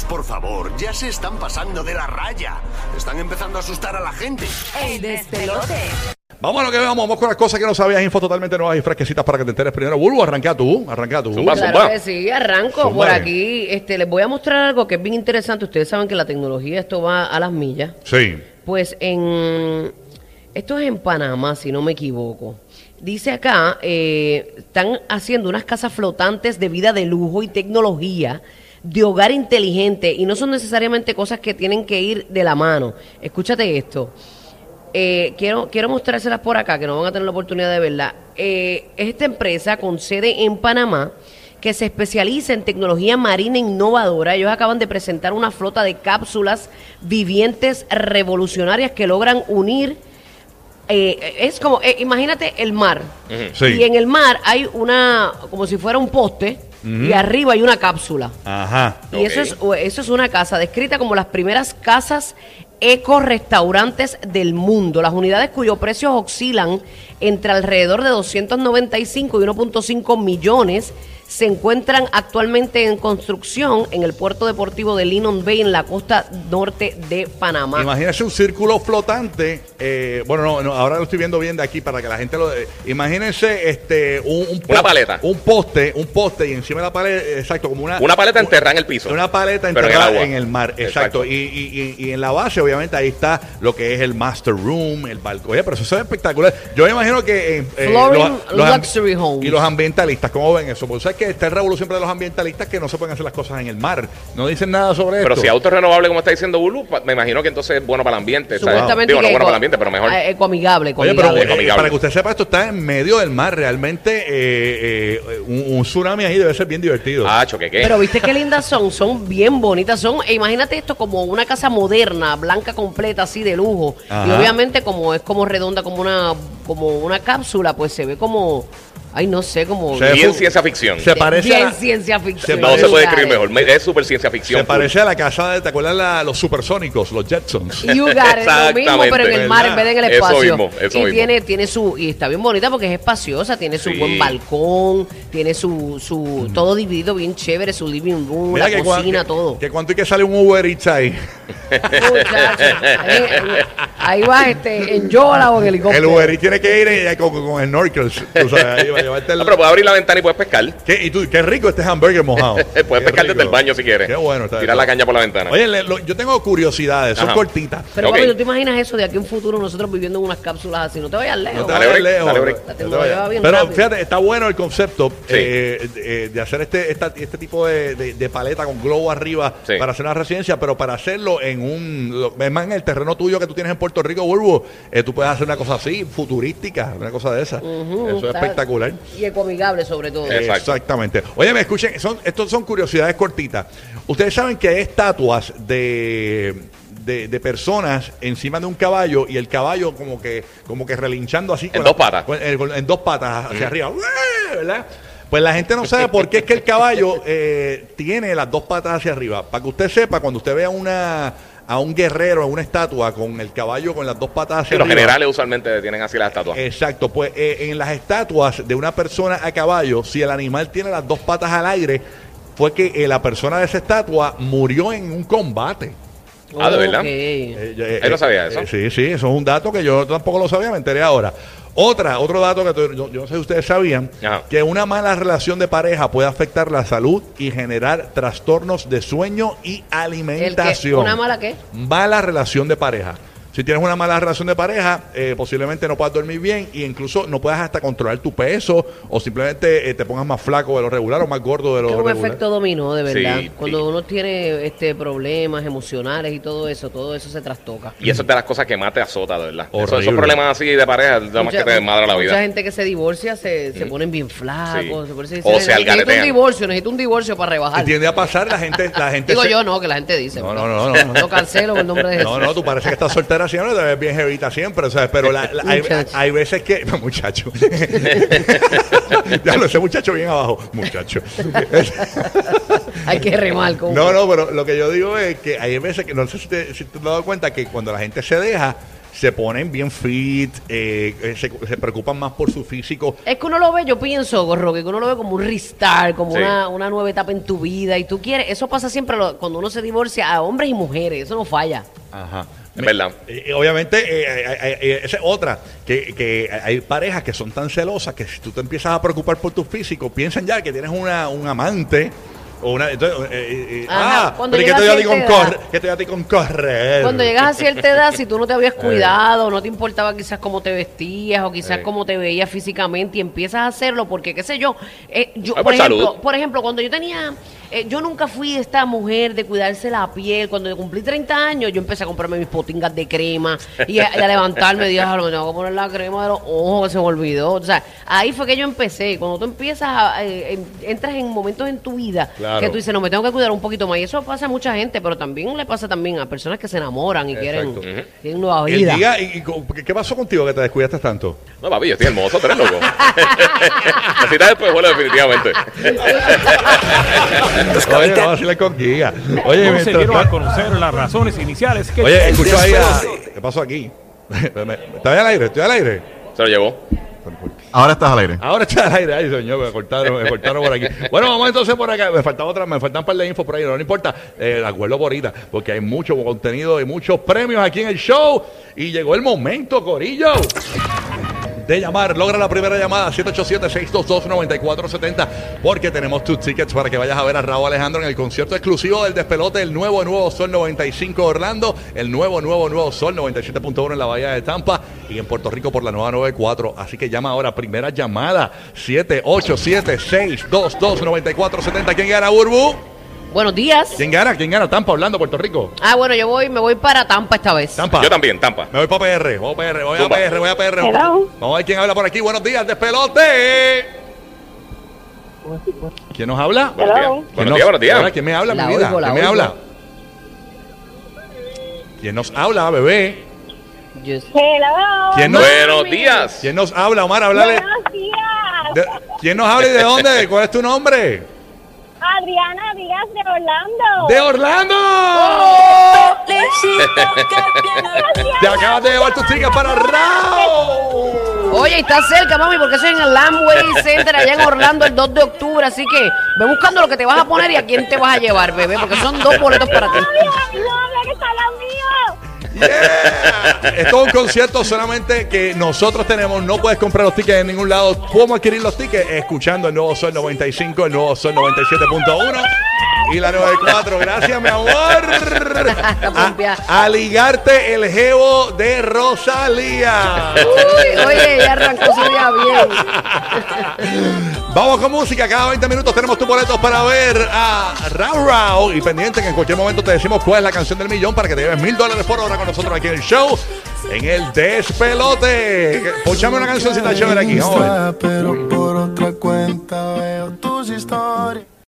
Chicos, por favor, ya se están pasando de la raya. Están empezando a asustar a la gente. El despelote. Vamos a lo que vamos, vamos con las cosas que no sabías, info totalmente nuevas y fresquecitas para que te enteres primero. Bulbo, arranca tú, arranca tú. Zumba, Claro zumba. que sí, arranco Zumba. por aquí. Este, les voy a mostrar algo que es bien interesante. Ustedes saben que la tecnología esto va a las millas. Sí. Pues en esto es en Panamá, si no me equivoco. Dice acá, eh, están haciendo unas casas flotantes de vida de lujo y tecnología de hogar inteligente y no son necesariamente cosas que tienen que ir de la mano. Escúchate esto. Eh, quiero, quiero mostrárselas por acá, que no van a tener la oportunidad de verla. Eh, es esta empresa con sede en Panamá que se especializa en tecnología marina innovadora. Ellos acaban de presentar una flota de cápsulas vivientes revolucionarias que logran unir. eh, es como, eh, imagínate el mar. Sí. Y en el mar hay una, como si fuera un poste, y arriba hay una cápsula. Ajá. Y eso, es, eso es una casa descrita como las primeras casas eco-restaurantes del mundo. Las unidades cuyos precios oscilan entre alrededor de 295 y 1.5 millones se encuentran actualmente en construcción en el puerto deportivo de Linon Bay en la costa norte de Panamá. Imagínese un círculo flotante. eh, bueno, no, no, ahora lo estoy viendo bien de aquí para que la gente lo. eh, imagínense este, un, un Una paleta. Un poste, un poste y encima de la paleta, exacto, como una. Una paleta enterrada en el piso. Una paleta Pero en el enterrada en el mar, exacto. Exacto. Y, y- y- y en la base, obviamente, ahí está lo que es el master room, el balcón. Oye, pero eso se ve espectacular. Yo me imagino que. eh, eh, luxury homes. Y los ambientalistas, ¿cómo ven eso? Porque sabes que está el revolución de los ambientalistas que no se pueden hacer las cosas en el mar. No dicen nada sobre Pero esto. si auto renovable, como está diciendo Bulu, me imagino que entonces es bueno para el ambiente. Supuestamente Digo, no bueno para el ambiente, pero mejor. eh, ecoamigable, Oye, pero ecoamigable. eh, para que usted sepa, esto está en medio del mar. Realmente, eh, eh, un, un tsunami ahí debe ser bien divertido. Ah, choque, ¿qué? Pero viste qué lindas son, son bien bonitas, son, e imagínate esto como una casa moderna, blanca completa, así de lujo. Ajá. Y obviamente como es como redonda, como una, como una cápsula, pues se ve como, ay no sé, como Se Bien ciencia ficción. se parece bien a- ciencia ficción. no se puede You escribir mejor. Me- Es súper ciencia ficción. Se parece a la casa de, ¿te acuerdas la- los supersónicos, los Jetsons? You got it, lo mismo, pero en el mar en vez de en el Eso espacio. mismo, eso y mismo. tiene, tiene su, y está bien bonita porque es espaciosa, tiene su Sí. buen balcón, tiene su, su, todo dividido bien chévere, su living room, Mira la cocina, que- todo. Que cuánto hay que sale un Uber Eats ahí. Muchacho, ahí, ahí vas este, en Yola o en helicóptero. El Uber tiene que ir eh, con, con el snorkel. Tú sabes, ahí va a llevarte el- Ah, pero puedes abrir la ventana y puedes pescar. ¿Qué, y tú, qué rico este hamburger mojado. puedes Qué pescar desde el baño si quieres. Qué bueno. está Tirar la caña por la ventana. Oye, le- lo- yo tengo curiosidades, son Ajá. cortitas. Pero Ok. papi, ¿tú te imaginas eso de aquí a un futuro nosotros viviendo en unas cápsulas así? No te vayas lejos. No te Dale vayas break, lejos. dale break. no La te tecnología vayas. va bien Pero rápido. fíjate, está bueno el concepto Sí. eh, de, de hacer este, esta- este tipo de, de- de paleta con globo arriba Sí. para hacer una residencia, pero para hacerlo en un. lo- Es más, en el terreno tuyo que tú tienes en Puerto Rico, Bulbo, eh, tú puedes hacer una cosa así, futurística, una cosa de esa. Ujú, Eso es espectacular. Y ecoamigable sobre todo. Exacto. Exactamente. Oye, me escuchen, son, estos son curiosidades cortitas. Ustedes saben que hay estatuas de, de, de personas encima de un caballo y el caballo como que, como que relinchando así. con dos patas. con- en dos patas hacia arriba. ¿Verdad? Pues la gente no sabe por qué es que el caballo eh, tiene las dos patas hacia arriba. Para que usted sepa, cuando usted vea una a un guerrero, a una estatua con el caballo con las dos patas hacia Sí, los arriba. generales usualmente tienen así las estatuas. Exacto, pues eh, en las estatuas de una persona a caballo, si el animal tiene las dos patas al aire, fue que eh, la persona de esa estatua murió en un combate. Ah, ¿de verdad? Ok. Eh, eh, Él no sabía eso. eh, sí, sí, eso es un dato que yo tampoco lo sabía, me enteré ahora. Otra, otro dato que yo, yo no sé si ustedes sabían, Ajá. que una mala relación de pareja puede afectar la salud y generar trastornos de sueño y ¿El qué? alimentación. ¿Una mala qué? Mala relación de pareja. Si tienes una mala relación de pareja, eh, posiblemente no puedas dormir bien e incluso no puedas hasta controlar tu peso o simplemente eh, te pongas más flaco de lo regular o más gordo de lo Es un regular. efecto dominó, de verdad. Sí, Cuando sí. uno tiene este problemas emocionales y todo eso, todo eso se trastoca. Y eso es de las cosas que más te azota, de verdad. Horrible. esos problemas así de pareja lo más que te madra la Mucha vida. gente que se divorcia se, se ponen bien flacos. Sí. se ponen- O se necesito un divorcio, necesito un divorcio para rebajar. Y tiende a pasar la gente, la gente Digo se- yo no, que la gente dice. No, no, no, no. Lo cancelo el nombre de Jesús. No, no, tú parece que estás soltera siempre, te ves bien jevita siempre, ¿sabes? Pero la- la- hay, hay veces que. No, muchacho. ya lo ese muchacho bien abajo. Muchacho. Hay que remar con No, no, pero lo que yo digo es que hay veces que, no sé si te, si te has dado cuenta que cuando la gente se deja, se ponen bien fit, eh, eh, se, se preocupan más por su físico. Es que uno lo ve, yo pienso, Gorro, que uno lo ve como un restart, como Sí. una, una nueva etapa en tu vida. Y tú quieres, eso pasa siempre lo- cuando uno se divorcia a hombres y mujeres, eso no falla. Ajá. Es verdad. Eh, obviamente, eh, eh, eh, esa es otra, que, que hay parejas que son tan celosas que si tú te empiezas a preocupar por tu físico, piensan ya que tienes una, un amante. O una, entonces, eh, eh, eh, Ajá, ah, cuando pero ¿y ¿qué llega te a ti con edad. correr? ¿Qué te voy a ti con correr? Cuando llegas a cierta edad, si tú no te habías cuidado, no te importaba quizás cómo te vestías o quizás cómo te veías físicamente y empiezas a hacerlo porque, qué sé yo, eh, yo Ah, por, por ejemplo, por ejemplo, cuando yo tenía, yo nunca fui esta mujer de cuidarse la piel. Cuando yo cumplí 30 años, yo empecé a comprarme mis potingas de crema y a, y a levantarme y dije, "Ah, me tengo que poner la crema de los ojos, que se me olvidó. O sea, ahí fue que yo empecé. Cuando tú empiezas, a, en- entras en momentos en tu vida Claro. Que tú dices, no, me tengo que cuidar un poquito más. Y eso pasa a mucha gente, pero también le pasa también a personas que se enamoran y quieren, Exacto. Tienen nueva El vida. día, y, ¿Qué pasó contigo que te descuidaste tanto? No, papi, yo estoy hermoso, tú eres loco. Necesitas después vuelo definitivamente. Oye, no, así le con Giga. Oye, No mientras se dieron a conocer las razones iniciales que oye, escucho ahí a... ¿Qué pasó aquí? ¿Estoy al aire? ¿Estoy al aire? Se lo llevó. Ahora estás al aire. Ahora está al aire. Ay, señor, me cortaron, me cortaron por aquí. Bueno, vamos entonces por acá. Me faltan otra, me faltan un par de infos por ahí, no, no importa. Eh, de acuerdo por ahorita, porque hay mucho contenido y muchos premios aquí en el show. Y llegó el momento, Corillo. De llamar, logra la primera llamada 787-622-9470 porque tenemos tus tickets para que vayas a ver a Raúl Alejandro en el concierto exclusivo del despelote, el nuevo Nuevo Sol 95 Orlando, el nuevo Nuevo Nuevo Sol 97.1 en la Bahía de Tampa y en Puerto Rico por la nueva 94. Así que llama ahora, primera llamada 787-622-9470. ¿Quién gana, Burbu? Buenos días. ¿Quién gana? ¿Quién gana? Tampa, Orlando, Puerto Rico. Ah, bueno, yo voy, me voy para Tampa esta vez. Tampa. Yo también, Tampa. Me voy para PR, voy a PR, voy a Zumba. PR, voy a PR. Hello. Vamos a ver quién habla por aquí. Buenos días, despelote. ¿Quién nos habla? Buenos días. Hello. ¿Quién Buenos nos- días, buenos días. Hola, ¿Quién me habla, La mi vida? oigo, la ¿Quién me oigo. habla? ¿Quién nos habla, bebé? Yo- Hello. ¿Quién nos, Buenos días. ¿Quién nos habla, Omar? Háblale. Buenos días. De- ¿Quién nos habla y de dónde? ¿Cuál es tu nombre? Adriana Díaz de Orlando. ¡De Orlando! Te acabas de llevar tus tickets para Raúl. Oye, está cerca, mami, porque eso es en el Landway Center allá en Orlando el 2 de octubre. Así que ve buscando lo que te vas a poner y a quién te vas a llevar, bebé, porque son dos boletos para ti. Novio, novio, que está lado mío. Yeah. Esto es un concierto solamente que nosotros tenemos. No puedes comprar los tickets en ningún lado. ¿Cómo adquirir los tickets? Escuchando el nuevo Sol 95, el nuevo Sol 97.1 y la 94. Gracias, mi amor. a ligarte el jevo de Rosalía. Uy, oye, ya arrancó su día bien. Vamos con música, cada 20 minutos tenemos tus boletos para ver a Rau Rau. Y pendiente que en cualquier momento te decimos cuál es la canción del millón para que te lleves mil dólares por hora con nosotros aquí en el show, en el despelote. Ponchame una cancioncita chévere aquí. Pero por otra cuenta veo tus historias.